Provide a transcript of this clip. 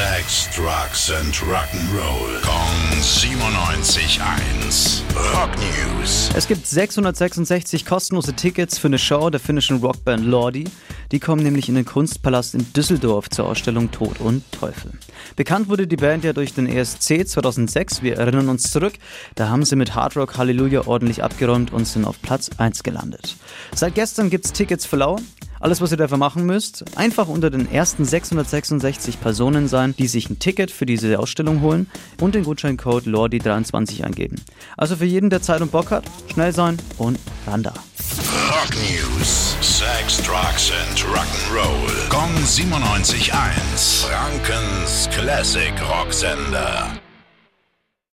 Sex, Drugs and Rock'n'Roll. Kong 97.1. Rock News. Es gibt 666 kostenlose Tickets für eine Show der finnischen Rockband Lordi. Die kommen nämlich in den Kunstpalast in Düsseldorf zur Ausstellung Tod und Teufel. Bekannt wurde die Band ja durch den ESC 2006. Wir erinnern uns zurück. Da haben sie mit Hard Rock Halleluja ordentlich abgeräumt und sind auf Platz 1 gelandet. Seit gestern gibt's Tickets für lau. Alles, was ihr dafür machen müsst, einfach unter den ersten 666 Personen sein, die sich ein Ticket für diese Ausstellung holen und den Gutscheincode LORDI23 eingeben. Also für jeden, der Zeit und Bock hat, schnell sein und ran da. Rock News. Sex, Drugs and Rock'n'Roll. Kong 97.1. Frankens Classic Rocksender.